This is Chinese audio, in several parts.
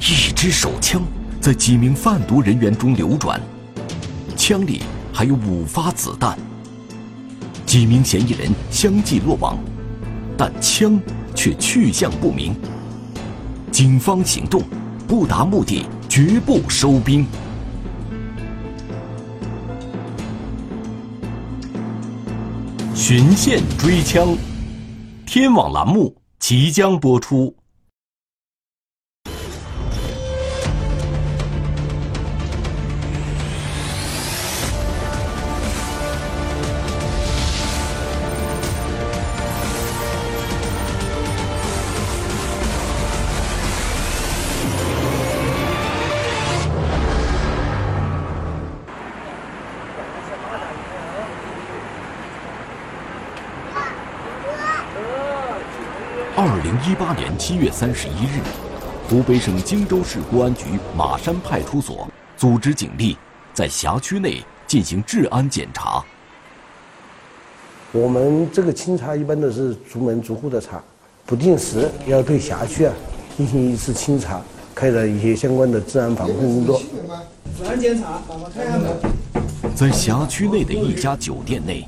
一支手枪在几名贩毒人员中流转，枪里还有五发子弹。几名嫌疑人相继落网，但枪却去向不明。警方行动不达目的绝不收兵。循线追枪，天网栏目即将播出。二零一八年七月三十一日，湖北省荆州市公安局马山派出所组织警力在辖区内进行治安检查。我们这个清查一般都是逐门逐户的查，不定时要对辖区啊进行一次清查，开展一些相关的治安防控工作。治安检查，开下门。在辖区内的一家酒店内。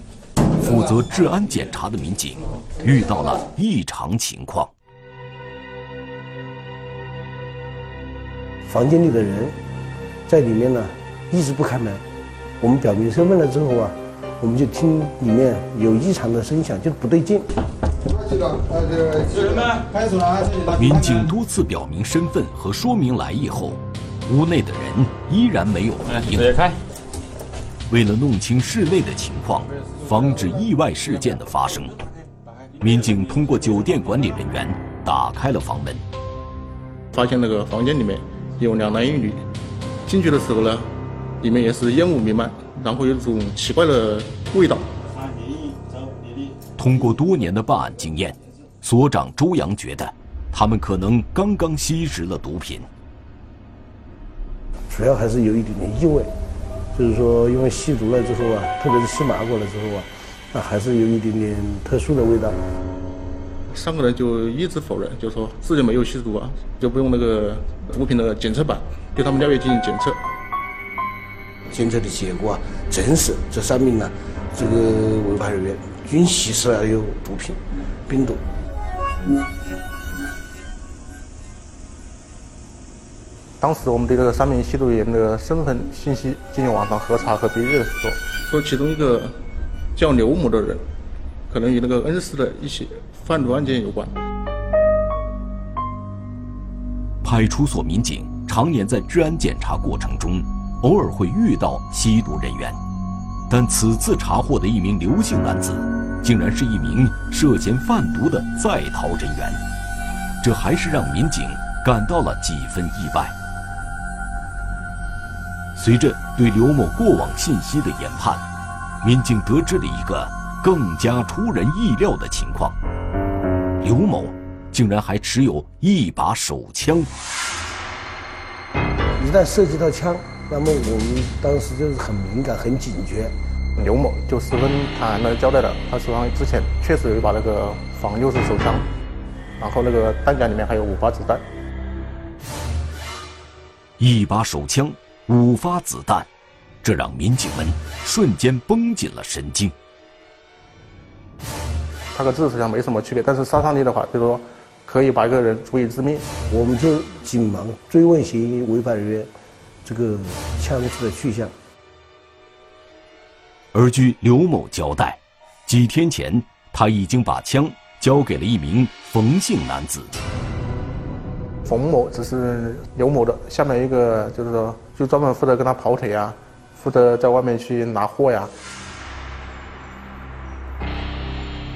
负责治安检查的民警遇到了异常情况。房间里的人在里面呢，一直不开门。我们表明身份了之后啊，我们就听里面有异常的声响，就不对劲。民警多次表明身份和说明来意后，屋内的人依然没有回应。为了弄清室内的情况。防止意外事件的发生，民警通过酒店管理人员打开了房门，发现那个房间里面有两男一女。进去的时候呢，里面也是烟雾弥漫，然后有一种奇怪的味道。通过多年的办案经验，所长周阳觉得，他们可能刚刚吸食了毒品。主要还是有一点点异味。就是说，因为吸毒了之后啊，特别是吸麻过了之后啊，那还是有一点点特殊的味道。三个人就一直否认，就说自己没有吸毒啊，就不用那个毒品的检测板对他们尿液进行检测。检测的结果啊，证实这三名呢，这个违法人员均吸食了有毒品，冰毒。当时我们对这个三名吸毒员的身份信息进行网上核查和比对的时候，说其中一个叫刘某的人，可能与那个恩施的一起贩毒案件有关。派出所民警常年在治安检查过程中，偶尔会遇到吸毒人员，但此次查获的一名刘姓男子，竟然是一名涉嫌贩毒的在逃人员，这还是让民警感到了几分意外。随着对刘某过往信息的研判，民警得知了一个更加出人意料的情况：刘某竟然还持有一把手枪。一旦涉及到枪，那么我们当时就是很敏感、很警觉。刘某就十分坦然的交代了，他手上之前确实有一把那个仿六式手枪，然后那个弹夹里面还有五发子弹。一把手枪。五发子弹，这让民警们瞬间绷紧了神经。它和自手枪没什么区别，但是杀伤力的话，就是说可以把一个人足以致命。我们就紧忙追问嫌疑违法人员这个枪支的去向。而据刘某交代，几天前他已经把枪交给了一名冯姓男子。冯某只是刘某的下面一个，就是说，就专门负责跟他跑腿呀，负责在外面去拿货呀。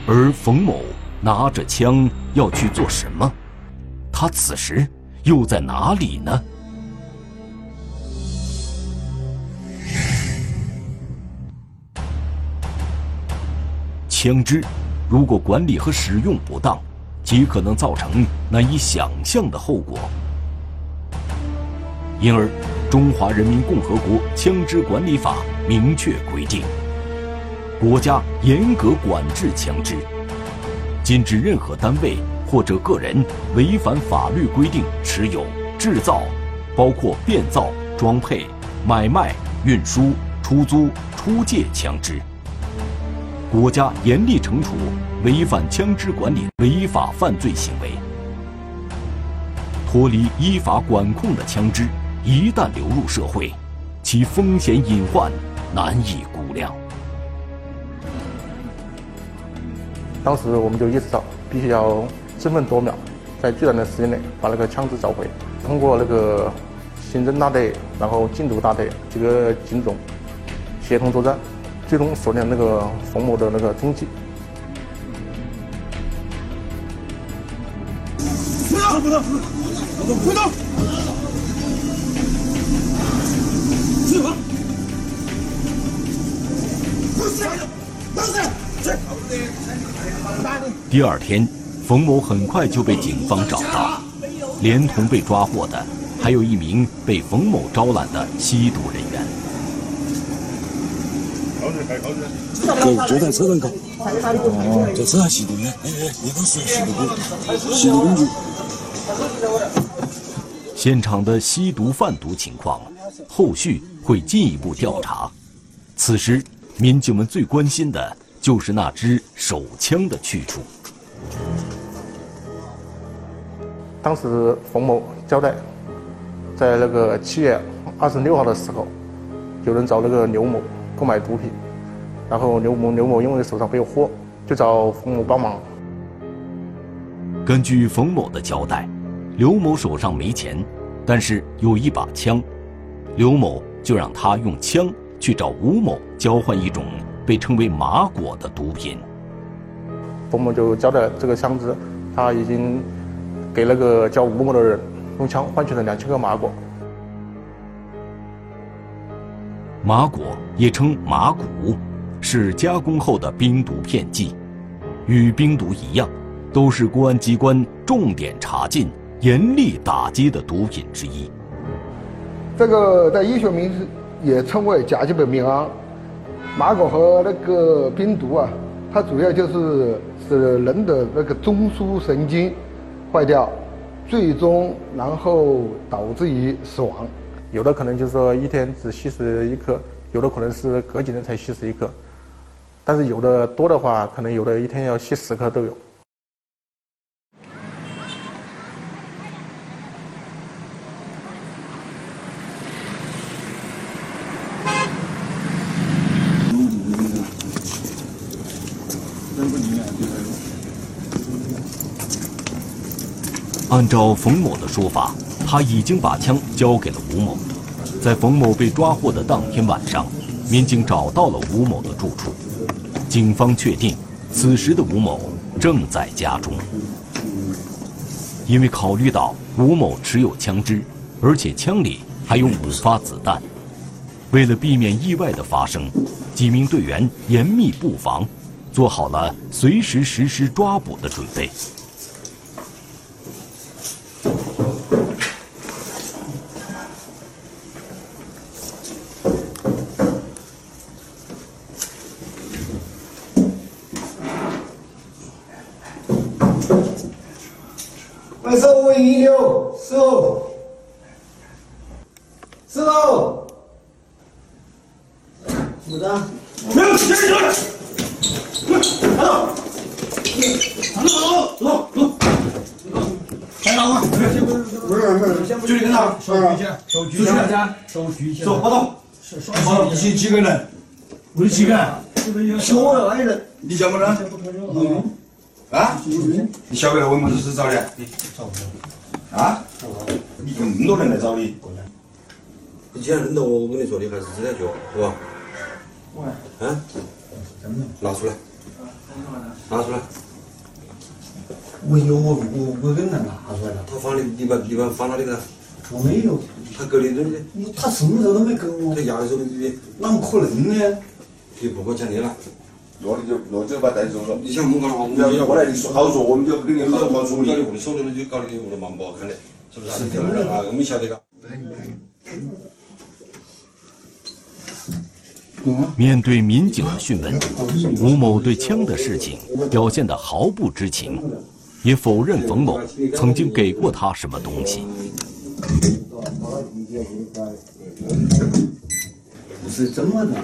而冯某拿着枪要去做什么？他此时又在哪里呢？枪支如果管理和使用不当。极可能造成难以想象的后果，因而，《中华人民共和国枪支管理法》明确规定，国家严格管制枪支，禁止任何单位或者个人违反法律规定持有、制造，包括变造、装配、买卖、运输、出租、出借枪支。国家严厉惩处违反枪支管理违法犯罪行为。脱离依法管控的枪支，一旦流入社会，其风险隐患难以估量。当时我们就意识到，必须要争分夺秒，在最短的时间内把那个枪支找回。通过那个刑侦大队，然后禁毒大队几个警种协同作战，最终锁定那个冯某的那个踪迹。不动，不动，不动，第二天，冯某很快就被警方找到，连同被抓获的，还有一名被冯某招揽的吸毒人员。在车上搞，哦，在车上吸毒呢。哎哎，吸毒工，吸毒工具。现场的吸毒贩毒情况，后续会进一步调查。此时，民警们最关心的就是那支手枪的去处。当时冯某交代，在那个七月二十六号的时候，有人找那个刘某购买毒品，然后刘某刘某因为手上没有货，就找冯某帮忙。根据冯某的交代。刘某手上没钱，但是有一把枪，刘某就让他用枪去找吴某交换一种被称为麻果的毒品。冯某就交代这个枪支，他已经给那个叫吴某的人用枪换取了两千个麻果。麻果也称麻古，是加工后的冰毒片剂，与冰毒一样，都是公安机关重点查禁。严厉打击的毒品之一。这个在医学名字也称为甲基苯丙胺。麻果和那个冰毒啊，它主要就是是人的那个中枢神经坏掉，最终然后导致于死亡。有的可能就是说一天只吸食一颗，有的可能是隔几天才吸食一颗，但是有的多的话，可能有的一天要吸十颗都有。按照冯某的说法，他已经把枪交给了吴某。在冯某被抓获的当天晚上，民警找到了吴某的住处。警方确定，此时的吴某正在家中。因为考虑到吴某持有枪支，而且枪里还有五发子弹，为了避免意外的发生，几名队员严密布防，做好了随时实施抓捕的准备。一六四五四五，怎么着？没有，先生，来，来走，走走走走，开打吧！不是不是，先距离跟他，手举起来，手举起来，手举起来，走，跑动，好，一起几个人？为几个？小的那人，你叫么呢？嗯。啊？你晓不晓得我们是找的？找不到。啊？你那么多人来找你。你既然认得我，我跟你说，你还是直接说，是吧？嗯？拿出来。拿出来。我有我我我给他拿出来了。他放你，你把你把放哪里了？我没有。他给你东西？他什么时候都没给我。他压的时候你，哪么可能呢？你不过你就那就把带走了。你想我们干嘛？我过来，你说好说，我们就给你好好处理。你手里就搞你屋里蛮不好看的，是不是？啊，我们晓得个。面对民警的讯问，吴某对枪的事情表现得毫不知情，也否认冯某曾经给过他什么东西。不是怎么的？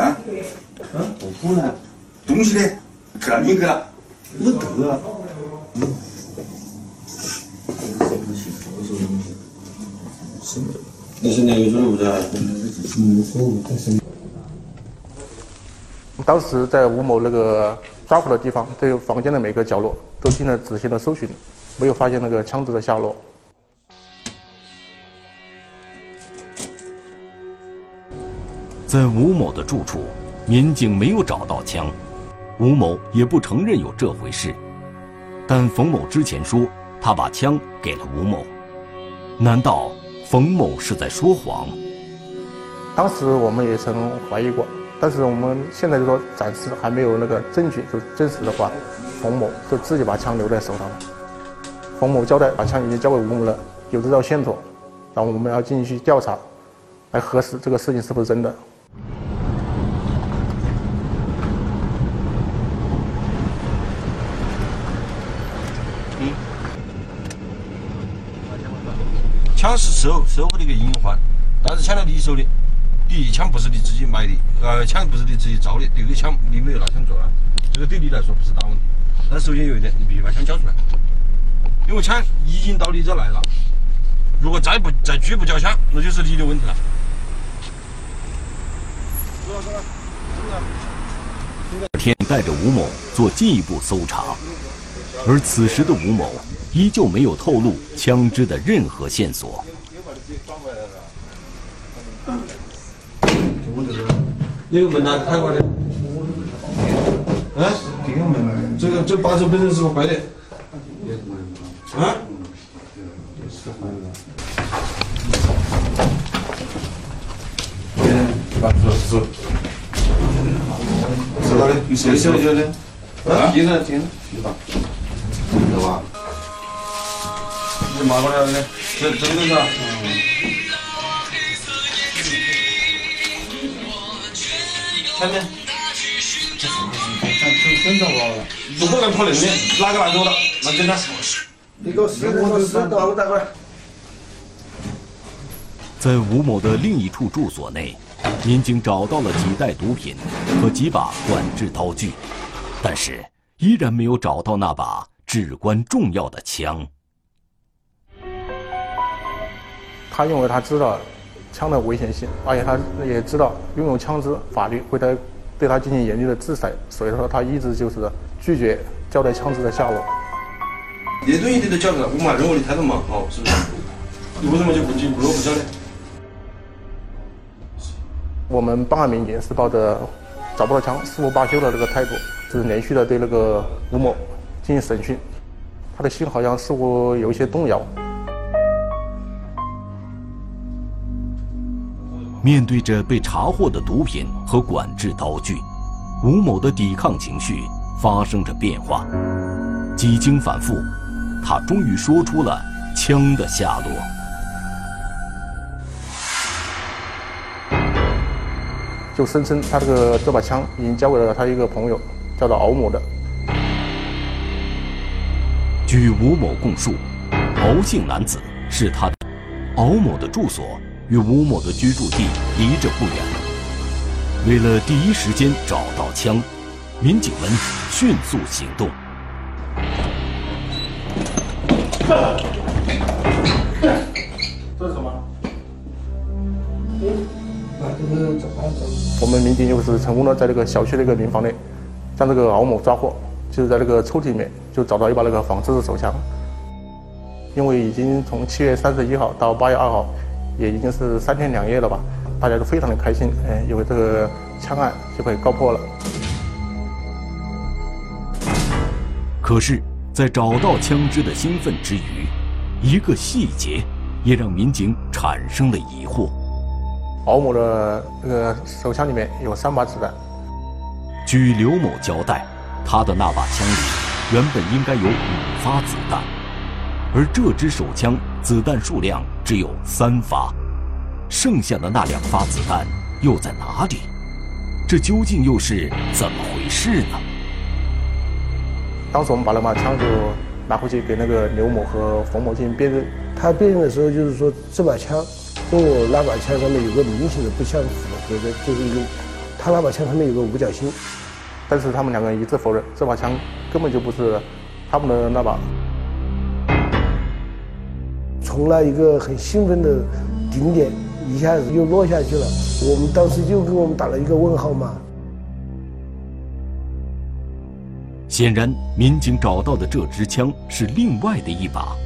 啊？啊？我不呢？东西呢？去哪里去了？我得啊。你现在有什么不在？当时在吴某那个抓捕的地方，这个房间的每个角落都进了仔细的搜寻，没有发现那个枪支的下落。在吴某的住处，民警没有找到枪，吴某也不承认有这回事。但冯某之前说他把枪给了吴某，难道冯某是在说谎？当时我们也曾怀疑过，但是我们现在就说暂时还没有那个证据就证实的话，冯某就自己把枪留在手上了。冯某交代把枪已经交给吴某了，有这条线索，然后我们要进行去调查，来核实这个事情是不是真的。枪是售售后的一个隐患，但是枪在你手里，第一枪不是你自己买的，呃，枪不是你自己造的，第二枪你没有拿枪做啊，这个对你来说不是大问题。但首先有一点，你必须把枪交出来，因为枪已经到你这来了，如果再不再拒不交枪，那就是你的问题了。天带着吴某做进一步搜查，而此时的吴某依旧没有透露枪支的任何线索。那个门呢开过的？啊？这个门，这个这把手本身是不坏的。啊？把手手。手到的，谁手脚的？啊？听着听着，听吧。有吧？你拿过来了呢？这这个东西啊。前面。不可能可能的，哪个拿走了？拿检查。你给我试，我试，到我带过来。在吴某的另一处住所内，民警找到了几袋毒品和几把管制刀具，但是依然没有找到那把至关重要的枪。他因为他知道枪的危险性，而且他也知道拥有枪支，法律会对对他进行严厉的制裁，所以说他一直就是拒绝交代枪支的下落。这东西你都交代了，我们还认为你态度蛮好，是不是？你为什么就不进不落不交呢？我们办案民警是抱着找不到枪誓不罢休的这个态度，就是连续的对那个吴某进行审讯，他的心好像似乎有一些动摇。面对着被查获的毒品和管制刀具，吴某的抵抗情绪发生着变化。几经反复，他终于说出了枪的下落。就声称他这个这把枪已经交给了他一个朋友，叫做敖某的。据吴某供述，敖姓男子是他的敖某的住所与吴某的居住地离着不远。为了第一时间找到枪，民警们迅速行动。我们民警就是成功的在这个小区的一个民房内，将这个敖某抓获，就是在这个抽屉里面就找到一把那个仿制的手枪。因为已经从七月三十一号到八月二号，也已经是三天两夜了吧，大家都非常的开心，哎，因为这个枪案就被告破了。可是，在找到枪支的兴奋之余，一个细节也让民警产生了疑惑。敖某的那个手枪里面有三把子弹。据刘某交代，他的那把枪里原本应该有五发子弹，而这支手枪子弹数量只有三发，剩下的那两发子弹又在哪里？这究竟又是怎么回事呢？当时我们把那把枪就拿回去给那个刘某和冯某进行辨认。他辨认的时候就是说，这把枪跟我那把枪上面有个明显的不相符合的，就是一个他那把枪上面有个五角星，但是他们两个人一致否认，这把枪根本就不是他们的那把。从那一个很兴奋的顶点，一下子又落下去了。我们当时就给我们打了一个问号嘛。显然，民警找到的这支枪是另外的一把，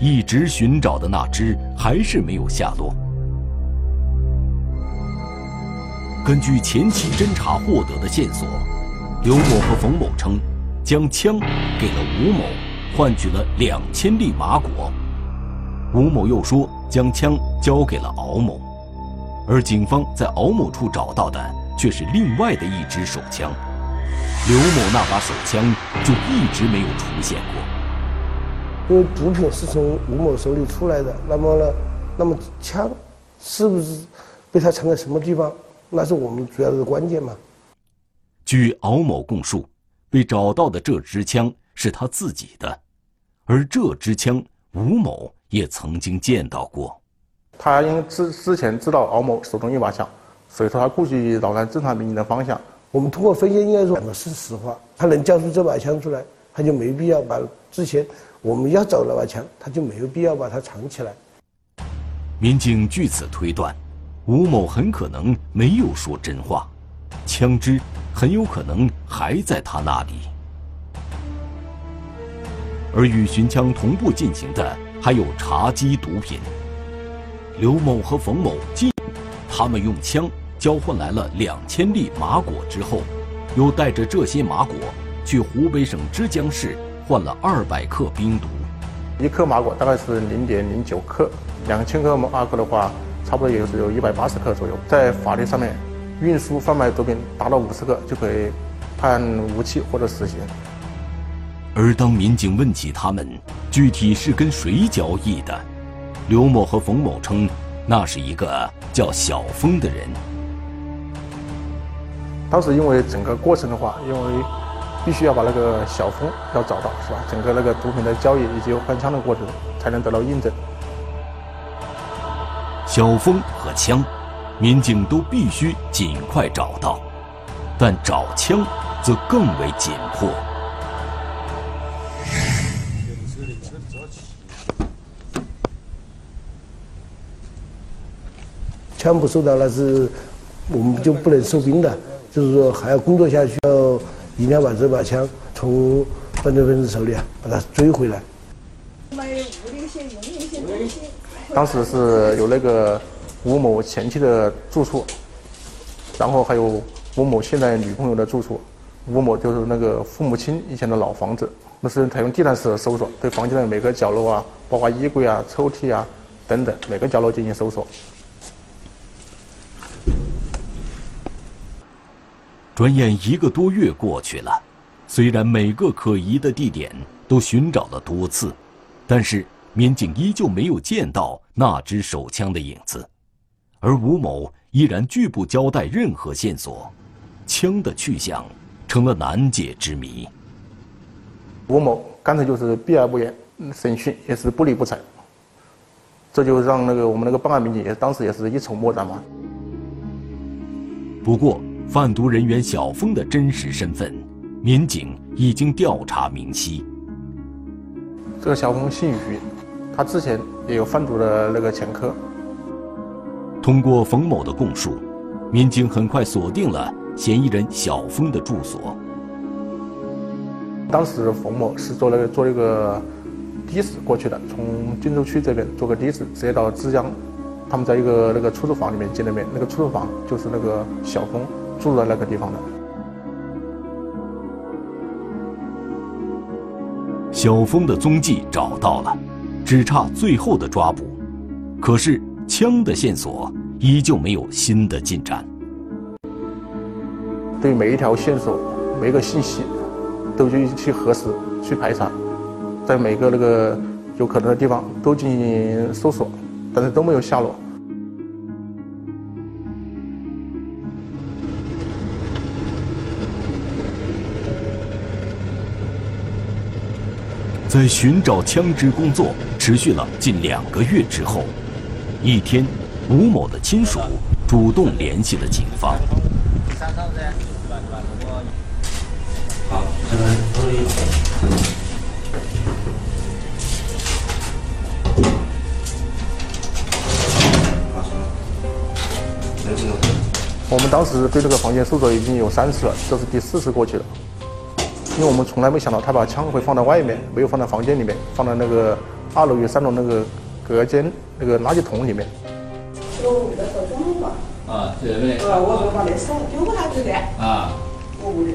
一直寻找的那支还是没有下落。根据前期侦查获得的线索，刘某和冯某称，将枪给了吴某，换取了两千粒麻果。吴某又说将枪交给了敖某，而警方在敖某处找到的却是另外的一支手枪。刘某那把手枪就一直没有出现过。因为毒品是从吴某手里出来的，那么呢，那么枪是不是被他藏在什么地方？那是我们主要的关键嘛。据敖某供述，被找到的这支枪是他自己的，而这支枪吴某。也曾经见到过，他因之之前知道敖某手中一把枪，所以说他故意扰乱侦查民警的方向。我们通过分析，应该说讲的是实话。他能交出这把枪出来，他就没必要把之前我们要找那把枪，他就没有必要把它藏起来。民警据此推断，吴某很可能没有说真话，枪支很有可能还在他那里。而与寻枪同步进行的。还有查缉毒品。刘某和冯某进，他们用枪交换来了两千粒麻果之后，又带着这些麻果去湖北省枝江市换了二百克冰毒。一克麻果大概是零点零九克，两千克麻果的话，差不多也是有一百八十克左右。在法律上面，运输贩卖毒品达到五十克就可以判无期或者死刑。而当民警问起他们具体是跟谁交易的，刘某和冯某称，那是一个叫小峰的人。当时因为整个过程的话，因为必须要把那个小峰要找到，是吧？整个那个毒品的交易以及换枪的过程才能得到印证。小峰和枪，民警都必须尽快找到，但找枪则更为紧迫。枪不收到，那是我们就不能收兵的，就是说还要工作下去，要一定要把这把枪从犯罪分子手里啊把它追回来。当时是有那个吴某前妻的住处，然后还有吴某现在女朋友的住处，吴某就是那个父母亲以前的老房子，那是采用地毯式的搜索，对房间的每个角落啊，包括衣柜啊、抽屉啊等等每个角落进行搜索。转眼一个多月过去了，虽然每个可疑的地点都寻找了多次，但是民警依旧没有见到那支手枪的影子，而吴某依然拒不交代任何线索，枪的去向成了难解之谜。吴某干脆就是避而不言，审讯也是不理不睬，这就让那个我们那个办案民警也当时也是一筹莫展嘛。不过。贩毒人员小峰的真实身份，民警已经调查明晰。这个小峰姓于，他之前也有贩毒的那个前科。通过冯某的供述，民警很快锁定了嫌疑人小峰的住所。当时冯某是坐那个坐那个的士过去的，从荆州区这边坐个的士直接到枝江。他们在一个那个出租房里面见的面，那个出租房就是那个小峰。住的那个地方的小峰的踪迹找到了，只差最后的抓捕。可是枪的线索依旧没有新的进展。对每一条线索、每一个信息，都去去核实、去排查，在每个那个有可能的地方都进行搜索，但是都没有下落。在寻找枪支工作持续了近两个月之后，一天，吴某的亲属主动联系了警方。好，这个我们当时对这个房间搜索已经有三次了，这是第四次过去了。因为我们从来没想到他把枪会放在外面，没有放在房间里面，放在那个二楼与三楼那个隔间那个垃圾桶里面。啊，这边。啊，我说把那手丢过来就得。啊。我屋里。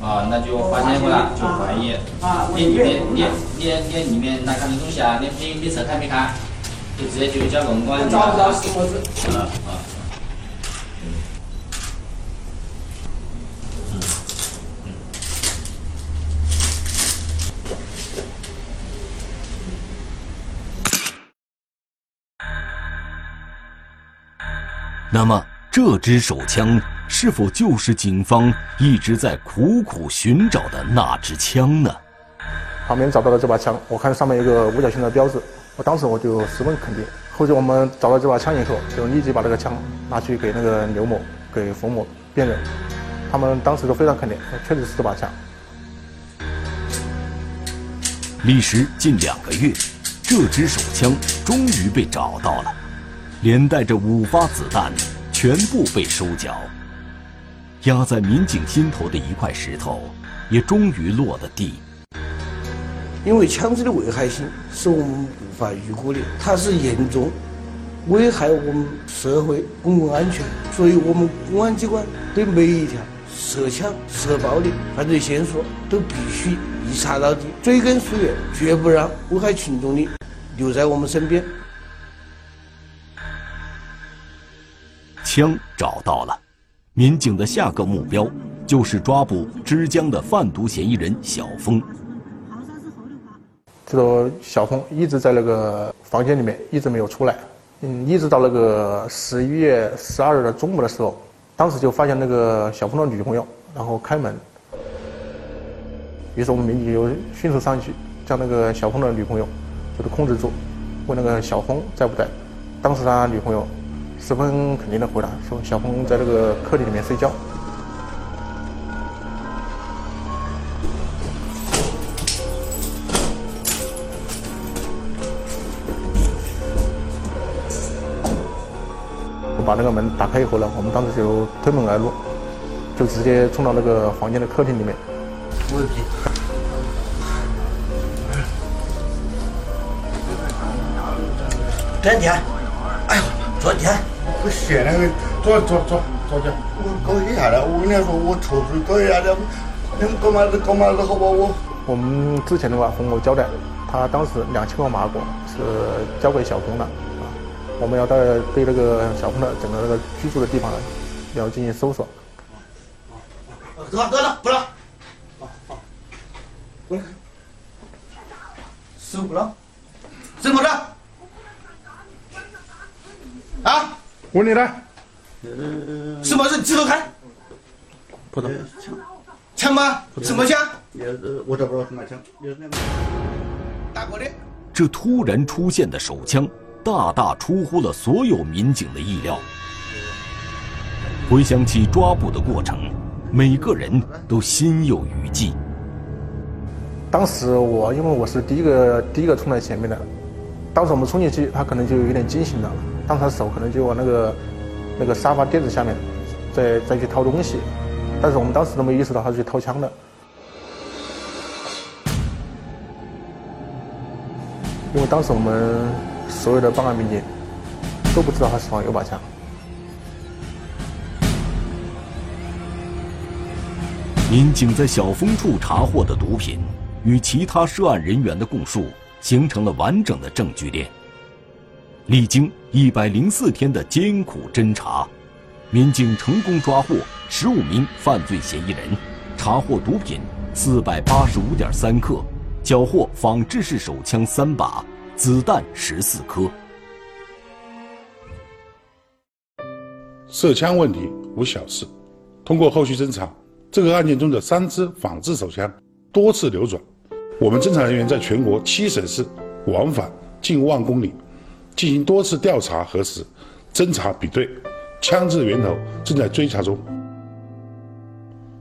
啊，那就发现过来，就怀疑。啊。你里面，你你你里面拿看的东西啊？你你你侧看没看？就直接就交公安。找不到是么子？啊啊。那么，这支手枪是否就是警方一直在苦苦寻找的那支枪呢？旁边找到了这把枪，我看上面有个五角星的标志，我当时我就十分肯定。后期我们找到这把枪以后，就立即把这个枪拿去给那个刘某、给冯某辨认，他们当时都非常肯定，确实是这把枪。历时近两个月，这支手枪终于被找到了。连带着五发子弹全部被收缴，压在民警心头的一块石头也终于落了地。因为枪支的危害性是我们无法预估的，它是严重危害我们社会公共安全，所以我们公安机关对每一条涉枪涉爆的犯罪线索都必须一查到底，追根溯源，绝不让危害群众的留在我们身边。枪找到了，民警的下个目标就是抓捕枝江的贩毒嫌疑人小峰。这个小峰一直在那个房间里面，一直没有出来。嗯，一直到那个十一月十二日的中午的时候，当时就发现那个小峰的女朋友，然后开门。于是我们民警就迅速上去，将那个小峰的女朋友就是控制住，问那个小峰在不在。当时他女朋友。十分肯定的回答说：“小峰在这个客厅里面睡觉。”我把那个门打开以后呢，我们当时就推门而入，就直接冲到那个房间的客厅里面。问题。天昨天。我写那个坐坐坐坐下，我搞一下了。我跟你说，我抽水搞一下了。你们搞嘛子搞嘛子好吧？我我们之前的话，冯某交代，他当时两千块麻果是交给小峰的啊。我们要在对那个小峰的整个那个居住的地方要进行搜索。得了得了，不了。好好，滚！收不了，怎么着？啊？问你呢？什么是机头开。不懂。枪？枪吗？什么枪？我找不着什么枪。打过的。这突然出现的手枪，大大出乎了所有民警的意料。回想起抓捕的过程，每个人都心有余悸。当时我因为我是第一个第一个冲在前面的，当时我们冲进去，他可能就有点惊醒了。当他手可能就往那个那个沙发垫子下面，再再去掏东西，但是我们当时都没意识到他是去掏枪的，因为当时我们所有的办案民警都不知道他手上有把枪。民警在小峰处查获的毒品，与其他涉案人员的供述形成了完整的证据链。历经一百零四天的艰苦侦查，民警成功抓获十五名犯罪嫌疑人，查获毒品四百八十五点三克，缴获仿制式手枪三把，子弹十四颗。涉枪问题无小事，通过后续侦查，这个案件中的三支仿制手枪多次流转，我们侦查人员在全国七省市往返近万公里，进行多次调查核实、侦查比对，枪支源头正在追查中。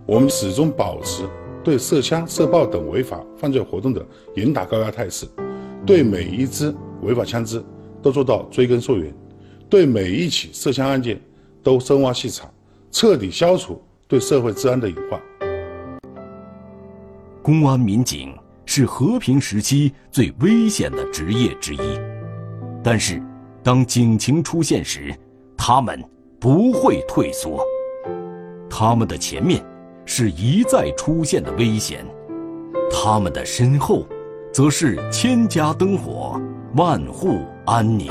我们始终保持对涉枪、涉爆等违法犯罪活动的严打高压态势，对每一支违法枪支都做到追根溯源，对每一起涉枪案件都深挖细查，彻底消除对社会治安的隐患。公安民警是和平时期最危险的职业之一，但是当警情出现时，他们不会退缩，他们的前面。是一再出现的危险，他们的身后，则是千家灯火，万户安宁。